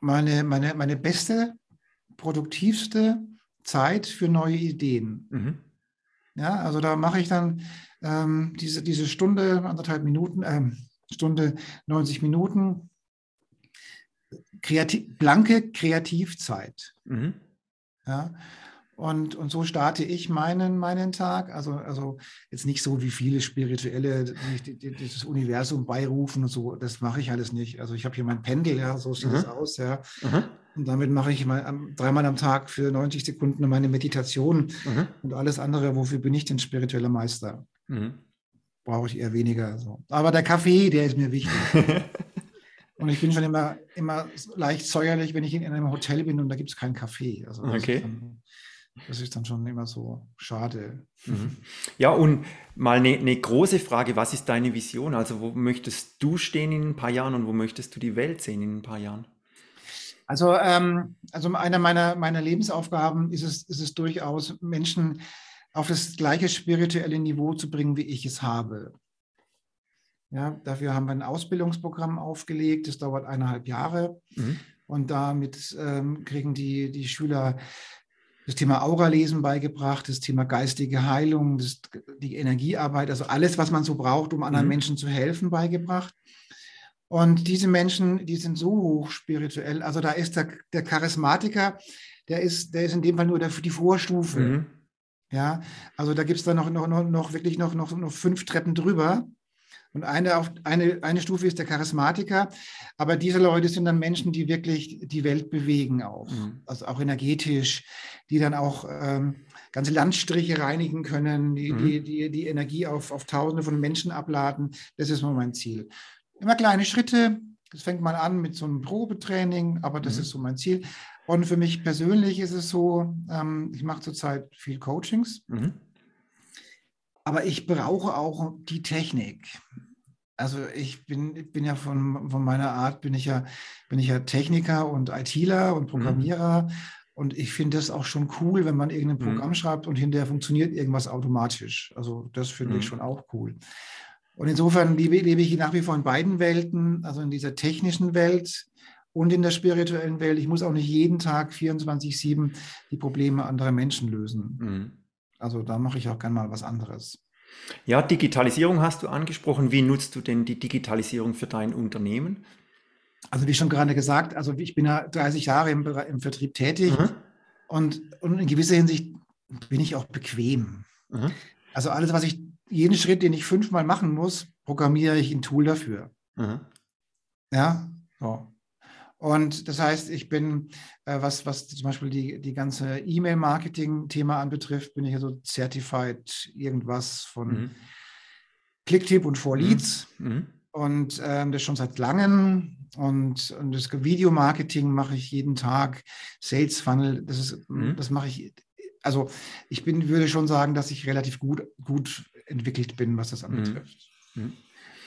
meine, meine, meine beste, produktivste Zeit für neue Ideen. Mhm. Ja, also da mache ich dann ähm, diese, diese Stunde, anderthalb Minuten, äh, Stunde 90 Minuten kreativ, blanke Kreativzeit. Mhm. Ja, und, und so starte ich meinen, meinen Tag. Also, also jetzt nicht so wie viele Spirituelle, die, die, die das Universum beirufen und so. Das mache ich alles nicht. Also ich habe hier mein Pendel, ja, so sieht es mhm. aus, ja. Mhm. Und damit mache ich mal dreimal am Tag für 90 Sekunden meine Meditation mhm. und alles andere. Wofür bin ich denn spiritueller Meister? Mhm. Brauche ich eher weniger. So. Aber der Kaffee, der ist mir wichtig. Und ich bin schon immer, immer leicht säuerlich, wenn ich in einem Hotel bin und da gibt es keinen Kaffee. Also das, okay. ist dann, das ist dann schon immer so schade. Mhm. Ja, und mal eine, eine große Frage, was ist deine Vision? Also wo möchtest du stehen in ein paar Jahren und wo möchtest du die Welt sehen in ein paar Jahren? Also, ähm, also eine meiner, meiner Lebensaufgaben ist es, ist es durchaus, Menschen auf das gleiche spirituelle Niveau zu bringen, wie ich es habe. Ja, dafür haben wir ein Ausbildungsprogramm aufgelegt. Das dauert eineinhalb Jahre. Mhm. Und damit ähm, kriegen die, die Schüler das Thema Auralesen beigebracht, das Thema geistige Heilung, das, die Energiearbeit, also alles, was man so braucht, um anderen mhm. Menschen zu helfen, beigebracht. Und diese Menschen, die sind so hoch spirituell. Also da ist der, der Charismatiker, der ist, der ist in dem Fall nur der, die Vorstufe. Mhm. Ja, also da gibt es dann noch, noch, noch wirklich noch, noch, noch fünf Treppen drüber. Und eine, auf, eine, eine Stufe ist der Charismatiker, aber diese Leute sind dann Menschen, die wirklich die Welt bewegen auch, mhm. also auch energetisch, die dann auch ähm, ganze Landstriche reinigen können, die, mhm. die, die, die Energie auf, auf Tausende von Menschen abladen. Das ist mal mein Ziel. Immer kleine Schritte, das fängt mal an mit so einem Probetraining, aber das mhm. ist so mein Ziel. Und für mich persönlich ist es so, ähm, ich mache zurzeit viel Coachings. Mhm. Aber ich brauche auch die Technik. Also ich bin, bin ja von, von meiner Art, bin ich ja, bin ich ja Techniker und ITler und mhm. Programmierer. Mhm. Und ich finde das auch schon cool, wenn man irgendein mhm. Programm mhm. schreibt und hinterher funktioniert irgendwas automatisch. Also das finde mhm. ich schon auch cool. Und insofern lebe, lebe, ich nach wie vor in beiden Welten, also in dieser technischen Welt und in der spirituellen Welt. Ich muss auch nicht jeden Tag 24-7 die Probleme anderer Menschen lösen. Mhm. Also da mache ich auch gerne mal was anderes. Ja, Digitalisierung hast du angesprochen. Wie nutzt du denn die Digitalisierung für dein Unternehmen? Also wie schon gerade gesagt, also ich bin ja 30 Jahre im, im Vertrieb tätig mhm. und, und, in gewisser Hinsicht bin ich auch bequem. Mhm. Also alles, was ich, jeden Schritt, den ich fünfmal machen muss, programmiere ich ein Tool dafür. Mhm. Ja, so. Und das heißt, ich bin, äh, was, was zum Beispiel die, die ganze E-Mail-Marketing-Thema anbetrifft, bin ich also certified irgendwas von mhm. Clicktip und 4Leads. Mhm. mhm. Und ähm, das schon seit langem. Und, und das Videomarketing mache ich jeden Tag. Sales Funnel, das, ist, mhm. das mache ich. Also ich bin, würde schon sagen, dass ich relativ gut, gut entwickelt bin, was das anbetrifft. Mhm. mhm.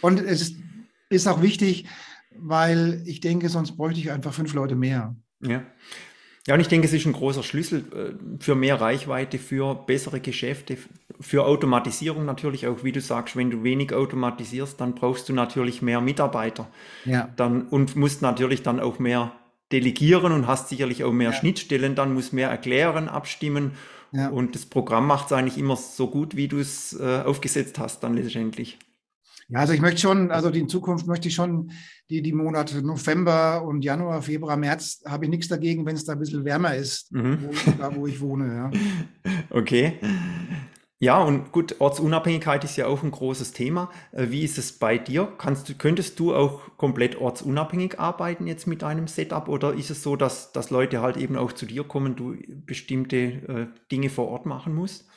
Und es ist, ist auch wichtig, weil ich denke, sonst bräuchte ich einfach fünf Leute mehr. Ja. Ja, und ich denke, es ist ein großer Schlüssel äh, für mehr Reichweite, für bessere Geschäfte, für Automatisierung natürlich auch, wie du sagst, wenn du wenig automatisierst, dann brauchst du natürlich mehr Mitarbeiter. Ja. Dann, und musst natürlich dann auch mehr delegieren und hast sicherlich auch mehr ja. Schnittstellen, dann musst mehr erklären, abstimmen. Ja. Und das Programm macht es eigentlich immer so gut, wie du es äh, aufgesetzt hast, dann letztendlich. Ja, also ich möchte schon, also in Zukunft möchte ich schon die, die Monate November und Januar, Februar, März, habe ich nichts dagegen, wenn es da ein bisschen wärmer ist, mhm. wo, da wo ich wohne. Ja. Okay. Ja, und gut, Ortsunabhängigkeit ist ja auch ein großes Thema. Äh, wie ist es bei dir? Kannst du, könntest du auch komplett ortsunabhängig arbeiten jetzt mit deinem Setup oder ist es so, dass, dass Leute halt eben auch zu dir kommen, du bestimmte äh, Dinge vor Ort machen musst?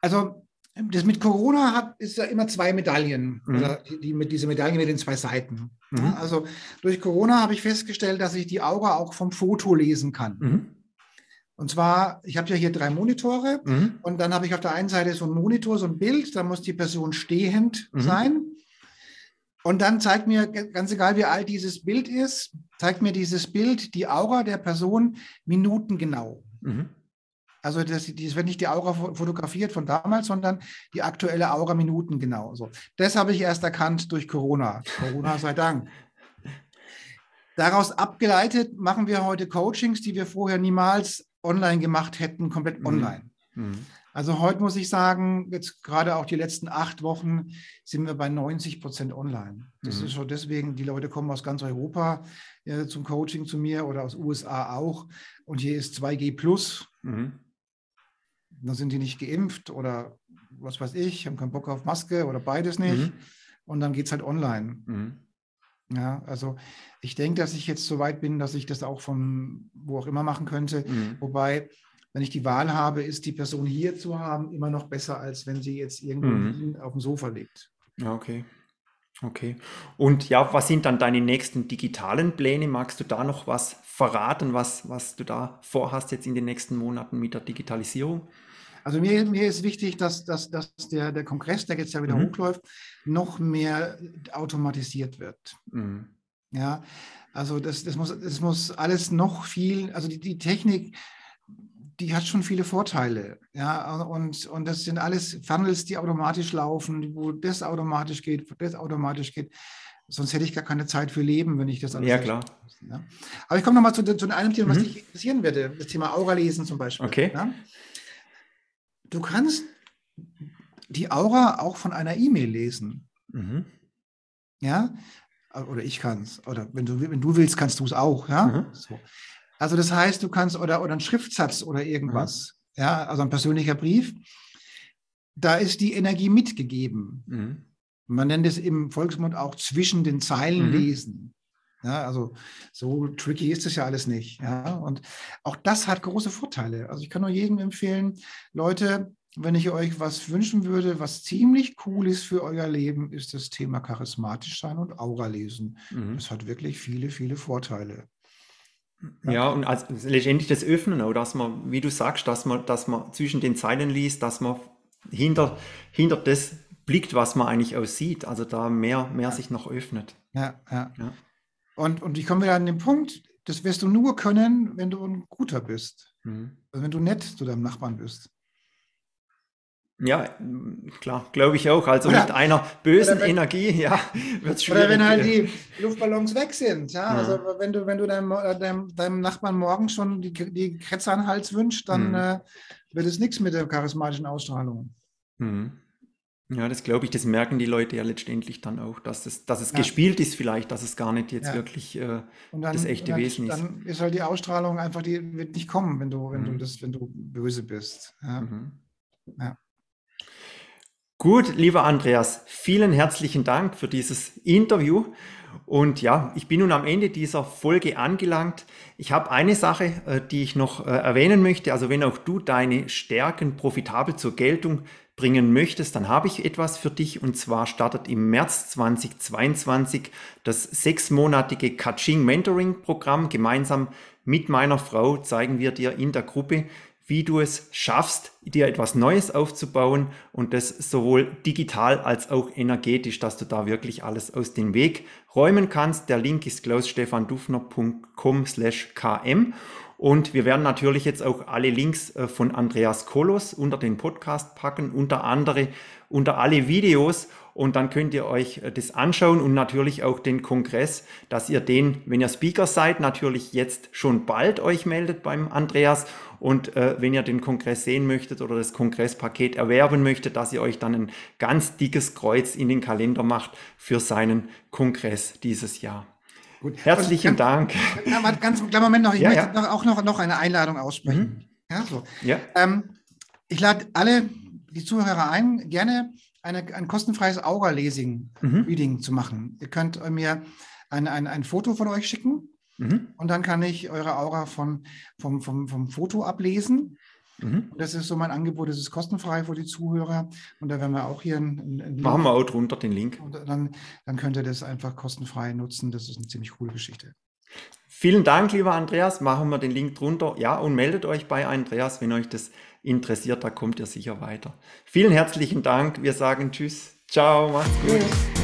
Also das mit Corona hat, ist ja immer zwei Medaillen, mhm. oder die, die, mit diese Medaillen mit den zwei Seiten. Mhm. Also durch Corona habe ich festgestellt, dass ich die Aura auch vom Foto lesen kann. Mhm. Und zwar, ich habe ja hier drei Monitore mhm. und dann habe ich auf der einen Seite so ein Monitor, so ein Bild, da muss die Person stehend mhm. sein. Und dann zeigt mir, ganz egal wie alt dieses Bild ist, zeigt mir dieses Bild die Aura der Person minutengenau. Mhm. Also das, das wird nicht die Aura fotografiert von damals, sondern die aktuelle Aura Minuten genau. So. Das habe ich erst erkannt durch Corona. Corona sei Dank. Daraus abgeleitet machen wir heute Coachings, die wir vorher niemals online gemacht hätten, komplett mhm. online. Mhm. Also heute muss ich sagen, jetzt gerade auch die letzten acht Wochen sind wir bei 90 Prozent online. Das mhm. ist schon deswegen, die Leute kommen aus ganz Europa ja, zum Coaching zu mir oder aus USA auch. Und hier ist 2G Plus. Mhm dann sind die nicht geimpft oder was weiß ich, haben keinen Bock auf Maske oder beides nicht. Mhm. Und dann geht es halt online. Mhm. Ja, also ich denke, dass ich jetzt so weit bin, dass ich das auch von wo auch immer machen könnte. Mhm. Wobei, wenn ich die Wahl habe, ist die Person hier zu haben immer noch besser, als wenn sie jetzt irgendwo mhm. auf dem Sofa liegt. Ja, okay. Okay. Und ja, was sind dann deine nächsten digitalen Pläne? Magst du da noch was verraten, was, was du da vorhast jetzt in den nächsten Monaten mit der Digitalisierung? Also mir, mir ist wichtig, dass, dass, dass der, der Kongress, der jetzt ja wieder mhm. hochläuft, noch mehr automatisiert wird. Mhm. Ja, also das, das, muss, das muss alles noch viel, also die, die Technik, die hat schon viele Vorteile. Ja, und, und das sind alles Funnels, die automatisch laufen, wo das automatisch geht, wo das automatisch geht. Sonst hätte ich gar keine Zeit für Leben, wenn ich das alles. Ja, klar. Ja. Aber ich komme nochmal zu, zu einem Thema, was mhm. dich interessieren würde, das Thema Aura-Lesen zum Beispiel. Okay. Ja? Du kannst die Aura auch von einer E-Mail lesen. Mhm. Ja, oder ich kann es. Oder wenn du, wenn du willst, kannst du es auch. Ja, mhm. so. Also das heißt, du kannst oder, oder ein Schriftsatz oder irgendwas. Mhm. Ja, also ein persönlicher Brief. Da ist die Energie mitgegeben. Mhm. Man nennt es im Volksmund auch zwischen den Zeilen mhm. lesen. Ja, also so tricky ist es ja alles nicht. Ja, und auch das hat große Vorteile. Also ich kann nur jedem empfehlen, Leute, wenn ich euch was wünschen würde, was ziemlich cool ist für euer Leben, ist das Thema charismatisch sein und Aura lesen. Mhm. Das hat wirklich viele, viele Vorteile. Ja, ja und also letztendlich das Öffnen, auch, dass man, wie du sagst, dass man, dass man zwischen den Zeilen liest, dass man hinter, hinter das blickt, was man eigentlich aussieht. Also da mehr, mehr sich noch öffnet. Ja, ja. ja. Und, und ich komme wieder an den Punkt, das wirst du nur können, wenn du ein Guter bist. Mhm. Also wenn du nett zu deinem Nachbarn bist. Ja, klar, glaube ich auch. Also oder, mit einer bösen wenn, Energie, ja, wird es schwierig. Oder wenn halt die Luftballons weg sind, ja. ja. Also wenn du, wenn du deinem, äh, deinem, deinem Nachbarn morgen schon die, die Kretze an Hals wünschst, dann mhm. äh, wird es nichts mit der charismatischen Ausstrahlung. Mhm. Ja, das glaube ich, das merken die Leute ja letztendlich dann auch, dass es, dass es ja. gespielt ist vielleicht, dass es gar nicht jetzt ja. wirklich äh, dann, das echte dann, Wesen ist. Dann ist halt die Ausstrahlung einfach, die wird nicht kommen, wenn du, wenn mhm. du das, wenn du böse bist. Ja. Mhm. Gut, lieber Andreas, vielen herzlichen Dank für dieses Interview. Und ja, ich bin nun am Ende dieser Folge angelangt. Ich habe eine Sache, äh, die ich noch äh, erwähnen möchte. Also wenn auch du deine Stärken profitabel zur Geltung bringen möchtest, dann habe ich etwas für dich. Und zwar startet im März 2022 das sechsmonatige Kaching Mentoring Programm. Gemeinsam mit meiner Frau zeigen wir dir in der Gruppe, wie du es schaffst, dir etwas Neues aufzubauen und das sowohl digital als auch energetisch, dass du da wirklich alles aus dem Weg räumen kannst. Der Link ist klausstefandufner.com slash km und wir werden natürlich jetzt auch alle Links äh, von Andreas Kolos unter den Podcast packen, unter andere, unter alle Videos und dann könnt ihr euch äh, das anschauen und natürlich auch den Kongress, dass ihr den, wenn ihr Speaker seid, natürlich jetzt schon bald euch meldet beim Andreas und äh, wenn ihr den Kongress sehen möchtet oder das Kongresspaket erwerben möchtet, dass ihr euch dann ein ganz dickes Kreuz in den Kalender macht für seinen Kongress dieses Jahr. Gut. Herzlichen ganz, Dank. Ganz, ganz kleinen Moment noch, ich ja, möchte ja. Noch, auch noch, noch eine Einladung aussprechen. Mhm. Ja, so. ja. Ähm, ich lade alle die Zuhörer ein, gerne eine, ein kostenfreies Aura-Lesing-Reading mhm. zu machen. Ihr könnt mir ein, ein, ein Foto von euch schicken mhm. und dann kann ich eure Aura von, vom, vom, vom Foto ablesen. Mhm. Das ist so mein Angebot, das ist kostenfrei für die Zuhörer. Und da werden wir auch hier einen, einen Machen wir auch drunter den Link. Und dann, dann könnt ihr das einfach kostenfrei nutzen. Das ist eine ziemlich coole Geschichte. Vielen Dank, lieber Andreas. Machen wir den Link drunter. Ja, und meldet euch bei Andreas, wenn euch das interessiert. Da kommt ihr sicher weiter. Vielen herzlichen Dank. Wir sagen Tschüss. Ciao. Macht's gut. Tschüss.